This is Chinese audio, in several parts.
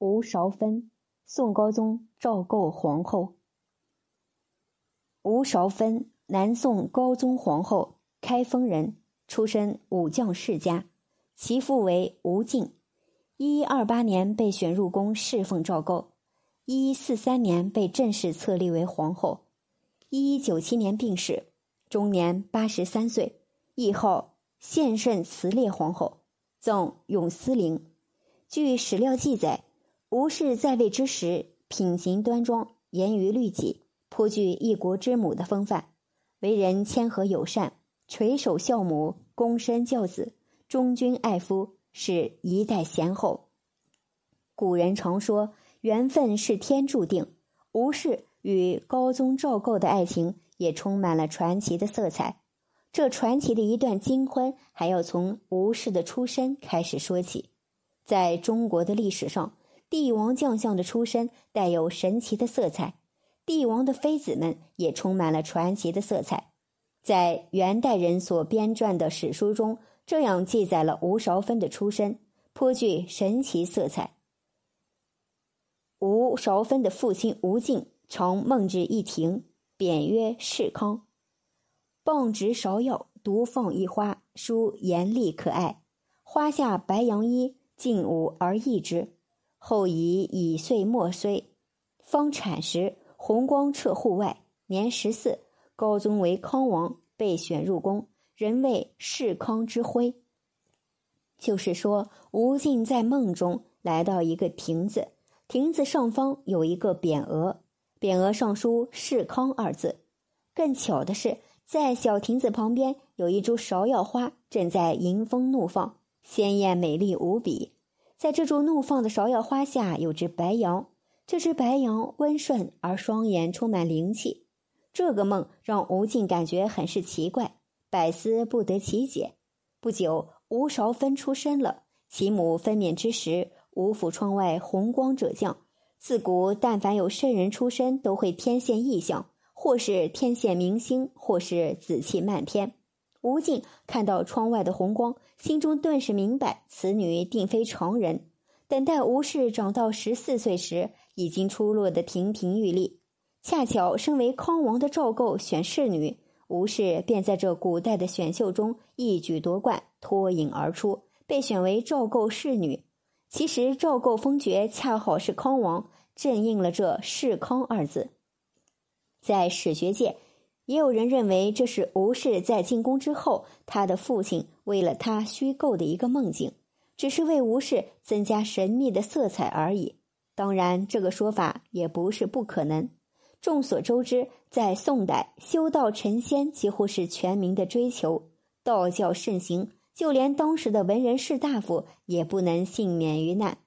吴韶芬，宋高宗赵构皇后。吴韶芬，南宋高宗皇后，开封人，出身武将世家，其父为吴敬。一一二八年被选入宫侍奉赵构，一一四三年被正式册立为皇后。一一九七年病逝，终年八十三岁，谥号献圣慈烈皇后，赠永思陵。据史料记载，吴氏在位之时，品行端庄，严于律己，颇具一国之母的风范，为人谦和友善，垂首孝母，躬身教子，忠君爱夫，是一代贤后。古人常说，缘分是天注定。吴氏与高宗赵构的爱情也充满了传奇的色彩。这传奇的一段金婚，还要从吴氏的出身开始说起。在中国的历史上，帝王将相的出身带有神奇的色彩，帝王的妃子们也充满了传奇的色彩。在元代人所编撰的史书中，这样记载了吴韶芬的出身，颇具神奇色彩。吴韶芬的父亲吴敬常梦至一庭，匾曰“世康”，傍植芍药，独放一花，书严厉可爱，花下白杨衣。敬舞而逸之，后以以岁末岁，方产时，红光彻户外。年十四，高宗为康王，被选入宫，人谓世康之辉。就是说，吴敬在梦中来到一个亭子，亭子上方有一个匾额，匾额上书“世康”二字。更巧的是，在小亭子旁边有一株芍药花，正在迎风怒放。鲜艳美丽无比，在这株怒放的芍药花下有只白羊，这只白羊温顺而双眼充满灵气。这个梦让吴敬感觉很是奇怪，百思不得其解。不久，吴韶芬出生了。其母分娩之时，吴府窗外红光者降。自古，但凡有圣人出生，都会天现异象，或是天现明星，或是紫气漫天。吴敬看到窗外的红光，心中顿时明白，此女定非常人。等待吴氏长到十四岁时，已经出落得亭亭玉立。恰巧身为康王的赵构选侍女，吴氏便在这古代的选秀中一举夺冠，脱颖而出，被选为赵构侍女。其实赵构封爵恰好是康王，正应了这“世康”二字。在史学界。也有人认为这是吴氏在进宫之后，他的父亲为了他虚构的一个梦境，只是为吴氏增加神秘的色彩而已。当然，这个说法也不是不可能。众所周知，在宋代，修道成仙几乎是全民的追求，道教盛行，就连当时的文人士大夫也不能幸免于难。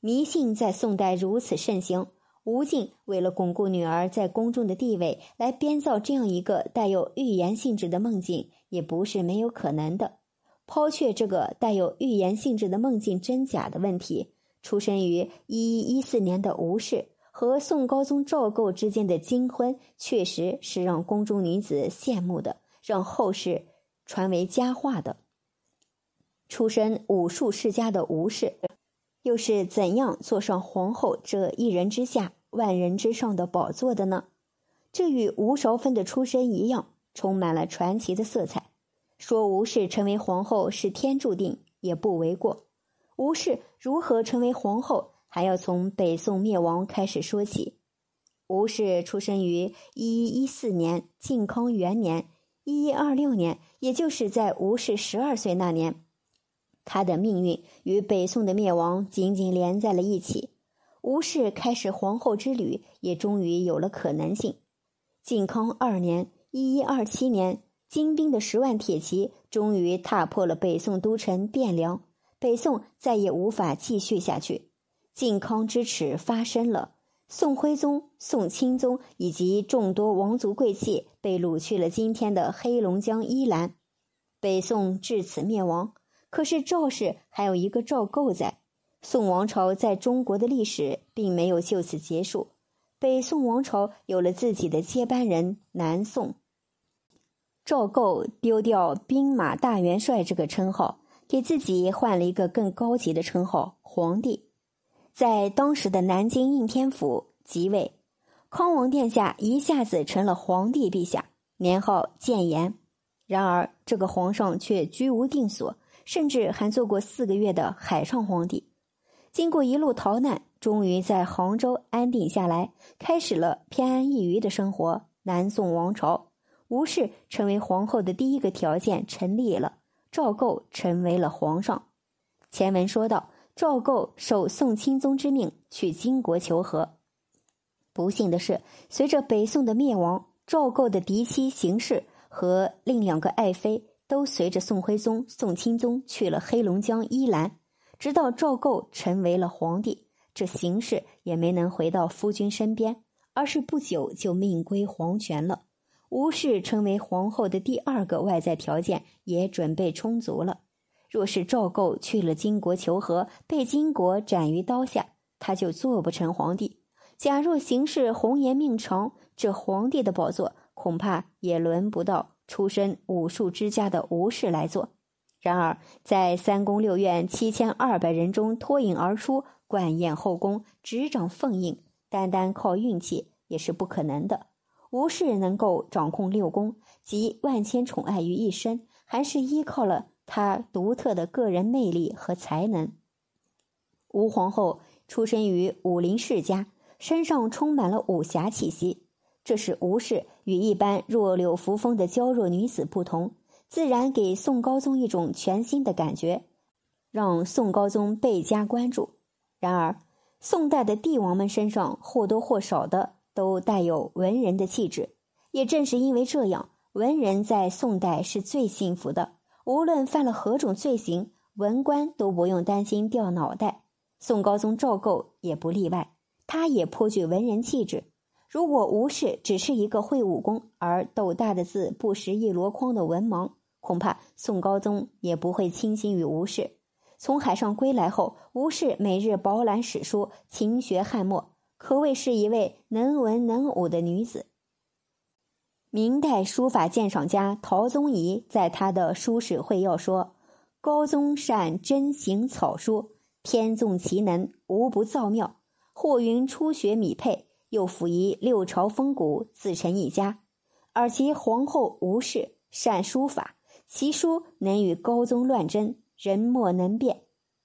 迷信在宋代如此盛行。吴敬为了巩固女儿在宫中的地位，来编造这样一个带有预言性质的梦境，也不是没有可能的。抛却这个带有预言性质的梦境真假的问题，出生于一一一四年的吴氏和宋高宗赵构之间的金婚，确实是让宫中女子羡慕的，让后世传为佳话的。出身武术世家的吴氏，又是怎样坐上皇后这一人之下？万人之上的宝座的呢？这与吴韶芬的出身一样，充满了传奇的色彩。说吴氏成为皇后是天注定，也不为过。吴氏如何成为皇后，还要从北宋灭亡开始说起。吴氏出生于一一一四年靖康元年一一二六年，也就是在吴氏十二岁那年，她的命运与北宋的灭亡紧紧连在了一起。吴氏开始皇后之旅，也终于有了可能性。靖康二年（一一二七年），金兵的十万铁骑终于踏破了北宋都城汴梁，北宋再也无法继续下去。靖康之耻发生了，宋徽宗、宋钦宗以及众多王族贵戚被掳去了今天的黑龙江伊兰，北宋至此灭亡。可是赵氏还有一个赵构在。宋王朝在中国的历史并没有就此结束，北宋王朝有了自己的接班人南宋。赵构丢掉兵马大元帅这个称号，给自己换了一个更高级的称号——皇帝。在当时的南京应天府即位，康王殿下一下子成了皇帝陛下，年号建炎。然而，这个皇上却居无定所，甚至还做过四个月的海上皇帝。经过一路逃难，终于在杭州安定下来，开始了偏安一隅的生活。南宋王朝，吴氏成为皇后的第一个条件成立了，赵构成为了皇上。前文说到。赵构受宋钦宗之命去金国求和，不幸的是，随着北宋的灭亡，赵构的嫡妻邢氏和另两个爱妃都随着宋徽宗、宋钦宗去了黑龙江依兰。直到赵构成为了皇帝，这邢氏也没能回到夫君身边，而是不久就命归黄泉了。吴氏成为皇后的第二个外在条件也准备充足了。若是赵构去了金国求和，被金国斩于刀下，他就做不成皇帝。假若行事红颜命长，这皇帝的宝座恐怕也轮不到出身武术之家的吴氏来做。然而，在三宫六院七千二百人中脱颖而出，冠宴后宫，执掌凤印，单单靠运气也是不可能的。吴氏能够掌控六宫，集万千宠爱于一身，还是依靠了。她独特的个人魅力和才能。吴皇后出身于武林世家，身上充满了武侠气息。这使吴氏与一般弱柳扶风的娇弱女子不同，自然给宋高宗一种全新的感觉，让宋高宗倍加关注。然而，宋代的帝王们身上或多或少的都带有文人的气质，也正是因为这样，文人在宋代是最幸福的。无论犯了何种罪行，文官都不用担心掉脑袋。宋高宗赵构也不例外，他也颇具文人气质。如果吴氏只是一个会武功而斗大的字不识一箩筐的文盲，恐怕宋高宗也不会倾心于吴氏。从海上归来后，吴氏每日饱览史书，勤学汉墨，可谓是一位能文能武的女子。明代书法鉴赏家陶宗仪在他的《书史会要》说：“高宗善真行草书，天纵其能，无不造妙。或云初学米配，又辅以六朝风骨，自成一家。而其皇后吴氏善书法，其书能与高宗乱真，人莫能辨。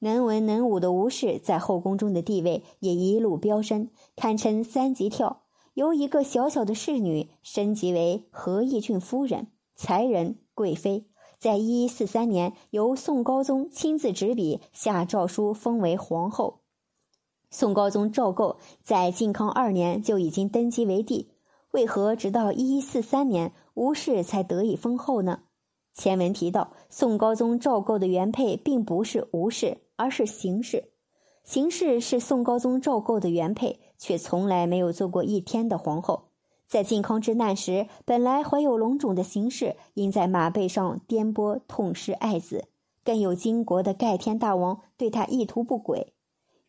能文能武的吴氏在后宫中的地位也一路飙升，堪称三级跳。”由一个小小的侍女升级为和义郡夫人、才人、贵妃，在一一四三年由宋高宗亲自执笔下诏书封为皇后。宋高宗赵构在靖康二年就已经登基为帝，为何直到一一四三年吴氏才得以封后呢？前文提到，宋高宗赵构的原配并不是吴氏，而是邢氏。邢氏是宋高宗赵构的原配，却从来没有做过一天的皇后。在靖康之难时，本来怀有龙种的邢氏，因在马背上颠簸，痛失爱子。更有金国的盖天大王对他意图不轨。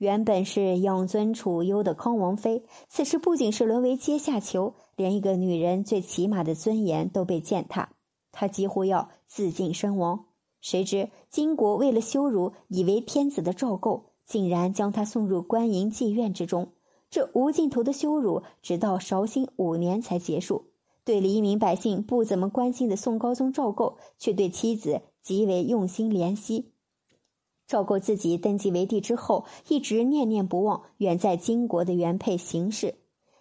原本是养尊处优的康王妃，此时不仅是沦为阶下囚，连一个女人最起码的尊严都被践踏，她几乎要自尽身亡。谁知金国为了羞辱以为天子的赵构。竟然将他送入官营妓院之中，这无尽头的羞辱，直到绍兴五年才结束。对黎民百姓不怎么关心的宋高宗赵构，却对妻子极为用心怜惜。赵构自己登基为帝之后，一直念念不忘远在金国的原配邢氏，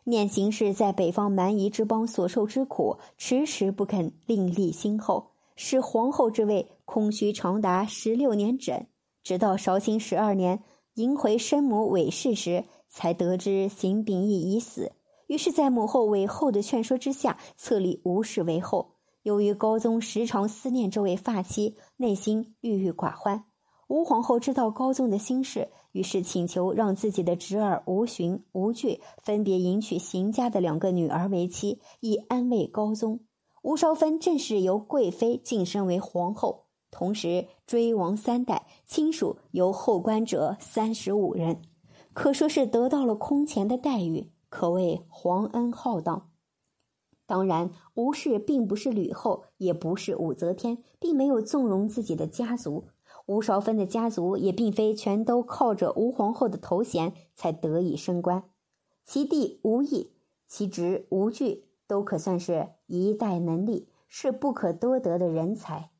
念邢氏在北方蛮夷之邦所受之苦，迟迟不肯另立新后，使皇后之位空虚长达十六年整，直到绍兴十二年。迎回生母韦氏时，才得知邢秉义已死。于是，在母后韦后的劝说之下，册立吴氏为后。由于高宗时常思念这位发妻，内心郁郁寡欢。吴皇后知道高宗的心事，于是请求让自己的侄儿吴寻、吴惧分别迎娶邢家的两个女儿为妻，以安慰高宗。吴少芬正式由贵妃晋升为皇后。同时追王三代，亲属由后官者三十五人，可说是得到了空前的待遇，可谓皇恩浩荡。当然，吴氏并不是吕后，也不是武则天，并没有纵容自己的家族。吴少芬的家族也并非全都靠着吴皇后的头衔才得以升官，其弟吴毅、其侄吴惧都可算是一代能力，是不可多得的人才。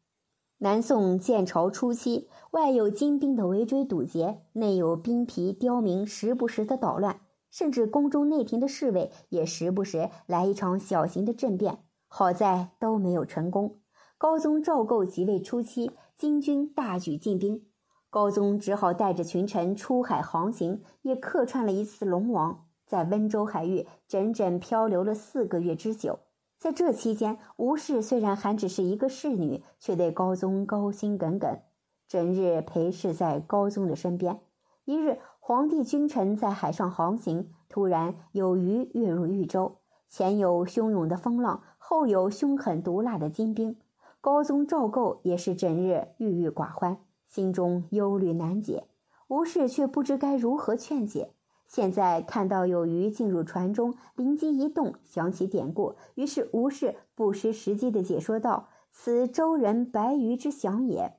南宋建朝初期，外有金兵的围追堵截，内有兵痞刁民时不时的捣乱，甚至宫中内廷的侍卫也时不时来一场小型的政变。好在都没有成功。高宗赵构即位初期，金军大举进兵，高宗只好带着群臣出海航行，也客串了一次龙王，在温州海域整整漂流了四个月之久。在这期间，吴氏虽然还只是一个侍女，却对高宗高心耿耿，整日陪侍在高宗的身边。一日，皇帝君臣在海上航行，突然有鱼跃入豫州，前有汹涌的风浪，后有凶狠毒辣的金兵。高宗赵构也是整日郁郁寡欢，心中忧虑难解。吴氏却不知该如何劝解。现在看到有鱼进入船中，灵机一动，想起典故，于是吴氏不失时机的解说道：“此周人白鱼之祥也。”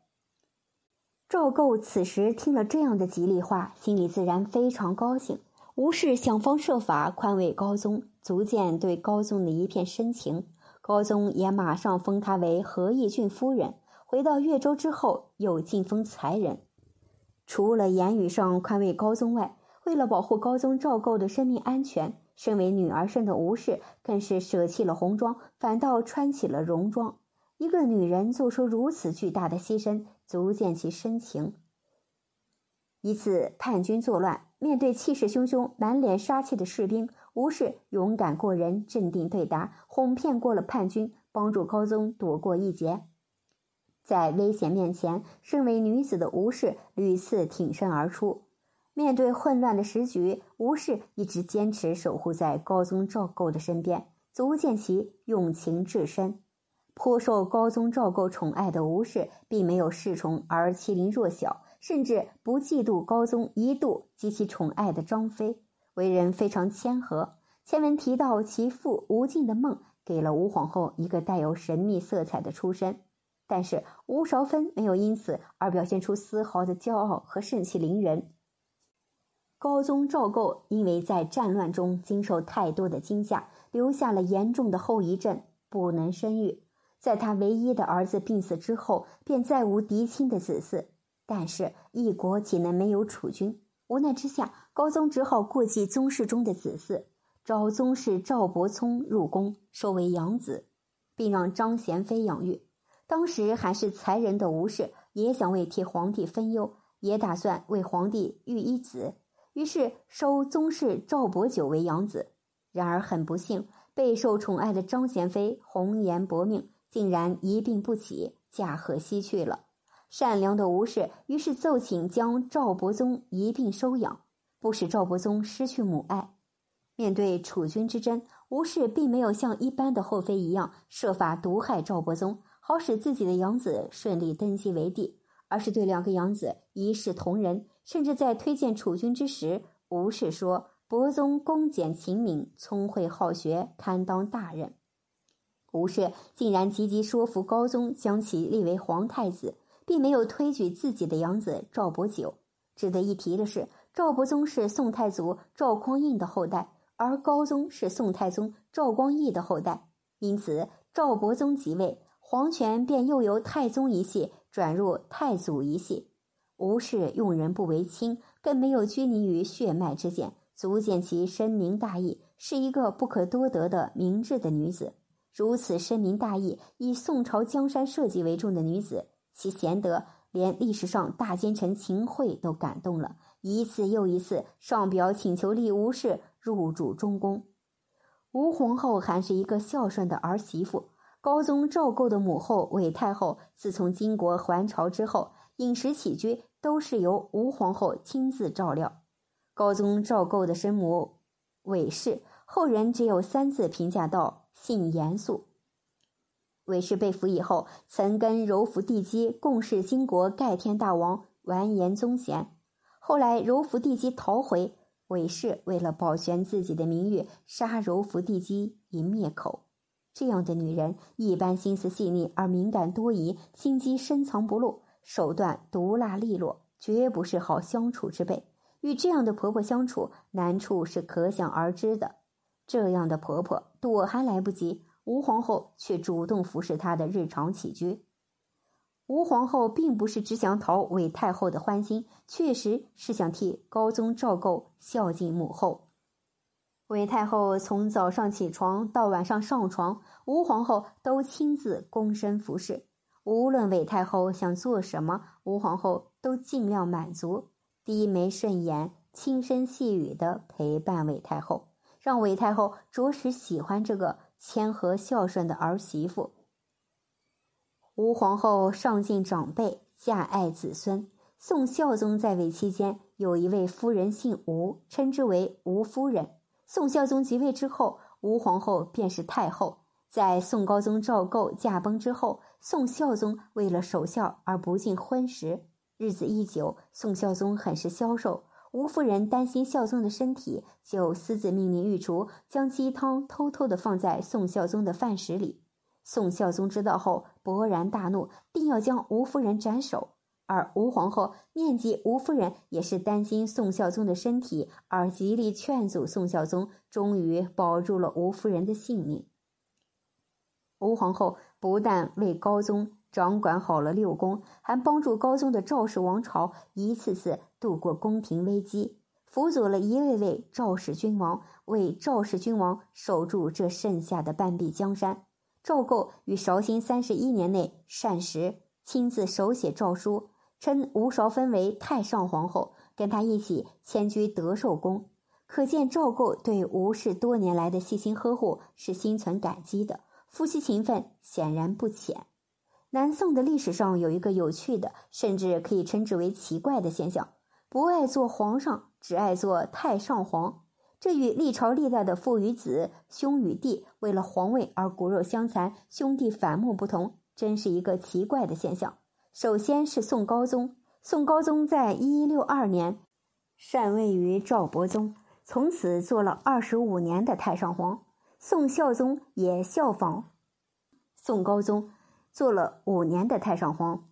赵构此时听了这样的吉利话，心里自然非常高兴。吴氏想方设法宽慰高宗，足见对高宗的一片深情。高宗也马上封她为和义郡夫人。回到越州之后，又晋封才人。除了言语上宽慰高宗外，为了保护高宗赵构的生命安全，身为女儿身的吴氏更是舍弃了红装，反倒穿起了戎装。一个女人做出如此巨大的牺牲，足见其深情。一次叛军作乱，面对气势汹汹、满脸杀气的士兵，吴氏勇敢过人，镇定对答，哄骗过了叛军，帮助高宗躲过一劫。在危险面前，身为女子的吴氏屡次挺身而出。面对混乱的时局，吴氏一直坚持守护在高宗赵构的身边，足见其用情至深。颇受高宗赵构宠爱的吴氏，并没有恃宠而欺凌弱小，甚至不嫉妒高宗一度极其宠爱的张飞，为人非常谦和。前文提到其父吴敬的梦，给了吴皇后一个带有神秘色彩的出身，但是吴韶芬没有因此而表现出丝毫的骄傲和盛气凌人。高宗赵构因为在战乱中经受太多的惊吓，留下了严重的后遗症，不能生育。在他唯一的儿子病死之后，便再无嫡亲的子嗣。但是，一国岂能没有储君？无奈之下，高宗只好过继宗室中的子嗣，召宗室赵伯聪入宫，收为养子，并让张贤妃养育。当时还是才人的吴氏，也想为替皇帝分忧，也打算为皇帝育一子。于是收宗室赵伯久为养子，然而很不幸，备受宠爱的张贤妃红颜薄命，竟然一病不起，驾鹤西去了。善良的吴氏于是奏请将赵伯宗一并收养，不使赵伯宗失去母爱。面对储君之争，吴氏并没有像一般的后妃一样设法毒害赵伯宗，好使自己的养子顺利登基为帝，而是对两个养子一视同仁。甚至在推荐储君之时，吴氏说：“伯宗恭俭勤敏，聪慧好学，堪当大任。”吴氏竟然积极说服高宗将其立为皇太子，并没有推举自己的养子赵伯久。值得一提的是，赵伯宗是宋太祖赵匡胤的后代，而高宗是宋太宗赵光义的后代，因此赵伯宗即位，皇权便又由太宗一系转入太祖一系。吴氏用人不为亲，更没有拘泥于血脉之见，足见其深明大义，是一个不可多得的明智的女子。如此深明大义、以宋朝江山社稷为重的女子，其贤德连历史上大奸臣秦桧都感动了，一次又一次上表请求立吴氏入主中宫。吴皇后还是一个孝顺的儿媳妇。高宗赵构的母后韦太后，自从金国还朝之后。饮食起居都是由吴皇后亲自照料。高宗赵构的生母韦氏，后人只有三字评价道：性严肃。韦氏被俘以后，曾跟柔服帝姬共事金国盖天大王完颜宗贤。后来柔服帝姬逃回，韦氏为了保全自己的名誉，杀柔服帝姬以灭口。这样的女人，一般心思细腻而敏感多疑，心机深藏不露。手段毒辣利落，绝不是好相处之辈。与这样的婆婆相处，难处是可想而知的。这样的婆婆躲还来不及，吴皇后却主动服侍她的日常起居。吴皇后并不是只想讨韦太后的欢心，确实是想替高宗赵构孝敬母后。韦太后从早上起床到晚上上床，吴皇后都亲自躬身服侍。无论韦太后想做什么，吴皇后都尽量满足。低眉顺眼，轻声细语的陪伴韦太后，让韦太后着实喜欢这个谦和孝顺的儿媳妇。吴皇后上敬长辈，下爱子孙。宋孝宗在位期间，有一位夫人姓吴，称之为吴夫人。宋孝宗即位之后，吴皇后便是太后。在宋高宗赵构驾崩之后，宋孝宗为了守孝而不进婚食。日子一久，宋孝宗很是消瘦。吴夫人担心孝宗的身体，就私自命令御厨将鸡汤偷偷的放在宋孝宗的饭食里。宋孝宗知道后，勃然大怒，定要将吴夫人斩首。而吴皇后念及吴夫人也是担心宋孝宗的身体，而极力劝阻宋孝宗，终于保住了吴夫人的性命。吴皇后不但为高宗。掌管好了六宫，还帮助高宗的赵氏王朝一次次度过宫廷危机，辅佐了一位位赵氏君王，为赵氏君王守住这剩下的半壁江山。赵构于绍兴三十一年内膳食，亲自手写诏书，称吴韶芬为太上皇后，跟他一起迁居德寿宫。可见赵构对吴氏多年来的细心呵护是心存感激的，夫妻情分显然不浅。南宋的历史上有一个有趣的，甚至可以称之为奇怪的现象：不爱做皇上，只爱做太上皇。这与历朝历代的父与子、兄与弟为了皇位而骨肉相残、兄弟反目不同，真是一个奇怪的现象。首先是宋高宗，宋高宗在一一六二年禅位于赵伯宗，从此做了二十五年的太上皇。宋孝宗也效仿宋高宗。做了五年的太上皇，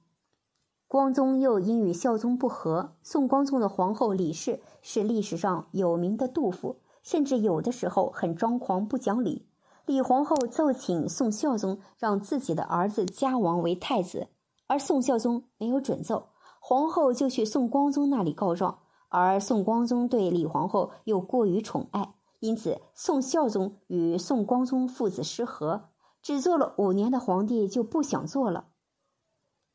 光宗又因与孝宗不和。宋光宗的皇后李氏是历史上有名的妒妇，甚至有的时候很张狂不讲理。李皇后奏请宋孝宗让自己的儿子嘉王为太子，而宋孝宗没有准奏，皇后就去宋光宗那里告状。而宋光宗对李皇后又过于宠爱，因此宋孝宗与宋光宗父子失和。只做了五年的皇帝就不想做了。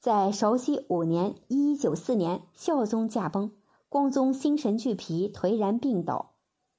在绍熙五年（一一九四年），孝宗驾崩，光宗心神俱疲，颓然病倒，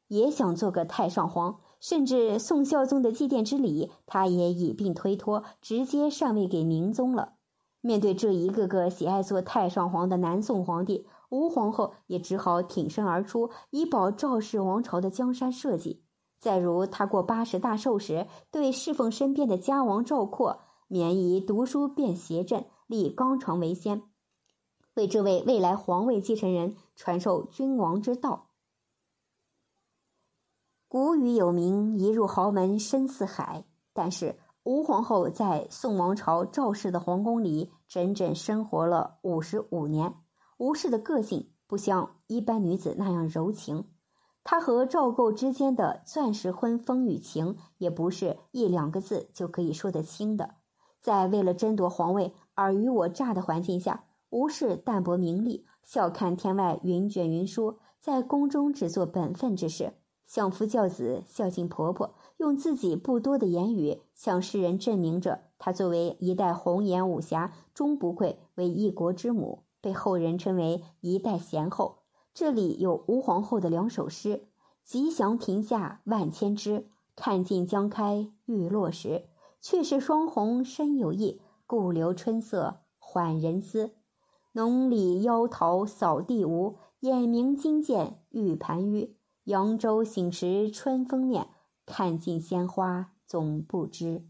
也想做个太上皇。甚至宋孝宗的祭奠之礼，他也以病推脱，直接禅位给宁宗了。面对这一个个喜爱做太上皇的南宋皇帝，吴皇后也只好挺身而出，以保赵氏王朝的江山社稷。再如，他过八十大寿时，对侍奉身边的家王赵括，免以读书便邪正，立纲常为先，为这位未来皇位继承人传授君王之道。古语有名：“一入豪门深似海。”但是吴皇后在宋王朝赵氏的皇宫里整整生活了五十五年。吴氏的个性不像一般女子那样柔情。他和赵构之间的钻石婚风雨情，也不是一两个字就可以说得清的。在为了争夺皇位尔虞我诈的环境下，吴氏淡泊名利，笑看天外云卷云舒，在宫中只做本分之事，相夫教子，孝敬婆婆，用自己不多的言语向世人证明着她作为一代红颜武侠，终不愧为一国之母，被后人称为一代贤后。这里有吴皇后的两首诗：“吉祥亭下万千枝，看尽江开欲落时。却是双红深有意，故留春色缓人思。浓里妖桃扫地无，眼明金剑玉盘纡。扬州醒时春风面，看尽鲜花总不知。”